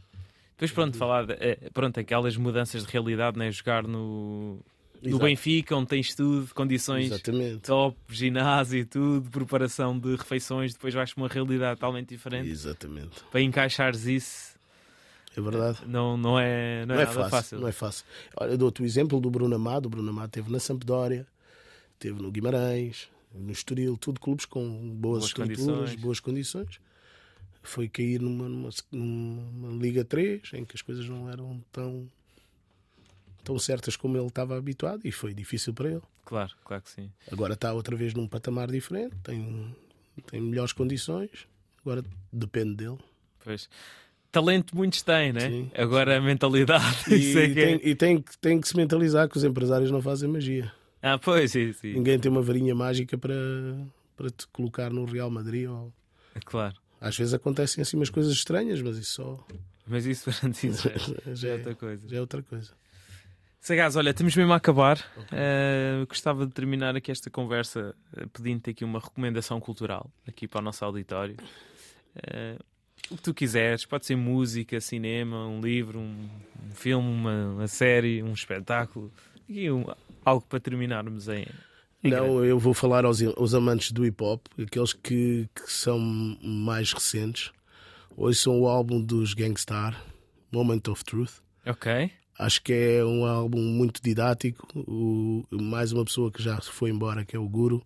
Depois, pronto, é falar. De, é, pronto, aquelas mudanças de realidade, né? Jogar no. no Benfica, onde tens tudo, condições Exatamente. top, ginásio e tudo, preparação de refeições, depois vais para uma realidade totalmente diferente. Exatamente. Para encaixares isso. É verdade. Não, não é, não é, não é nada fácil, fácil, Não é fácil. Olha, dou-te o exemplo do Bruno Amado. O Bruno Amado esteve na Sampdoria, esteve no Guimarães, no Estoril, tudo clubes com boas, boas estruturas, condições. boas condições. Foi cair numa, numa, numa Liga 3, em que as coisas não eram tão tão certas como ele estava habituado e foi difícil para ele. Claro, claro que sim. Agora está outra vez num patamar diferente, tem, tem melhores condições, agora depende dele. Pois. Talento muitos têm, né? Sim. Agora a mentalidade. [laughs] E, é tem, é... e tem, tem que se mentalizar que os empresários não fazem magia. Ah, pois, sim, sim. Ninguém tem uma varinha mágica para, para te colocar no Real Madrid. Ou... Claro. Às vezes acontecem assim umas coisas estranhas, mas isso só. Mas isso para ti [laughs] já, já, é outra coisa. Já é outra coisa. Sagaz, olha, estamos mesmo a acabar. Okay. Uh, gostava de terminar aqui esta conversa uh, pedindo-te aqui uma recomendação cultural aqui para o nosso auditório. Uh, o que tu quiseres, pode ser música, cinema, um livro, um, um filme, uma, uma, série, um espetáculo. E um, algo para terminarmos em. Não, eu vou falar aos, aos amantes do hip hop, aqueles que, que são mais recentes. Hoje são o álbum dos Gangstar, Moment of Truth. Ok. Acho que é um álbum muito didático. O, mais uma pessoa que já foi embora, que é o Guru.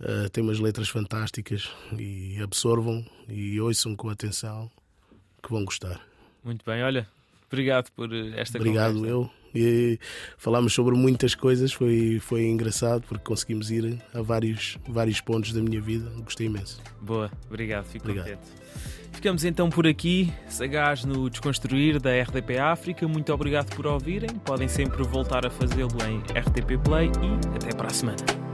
Uh, tem umas letras fantásticas e absorvam e ouçam com atenção que vão gostar. Muito bem, olha, obrigado por esta obrigado conversa. eu. E falámos sobre muitas coisas, foi, foi engraçado porque conseguimos ir a vários, vários pontos da minha vida. Gostei imenso. Boa, obrigado, fico obrigado. contente. Ficamos então por aqui, sagaz no Desconstruir da RTP África. Muito obrigado por ouvirem. Podem sempre voltar a fazê-lo em RTP Play e até para a semana.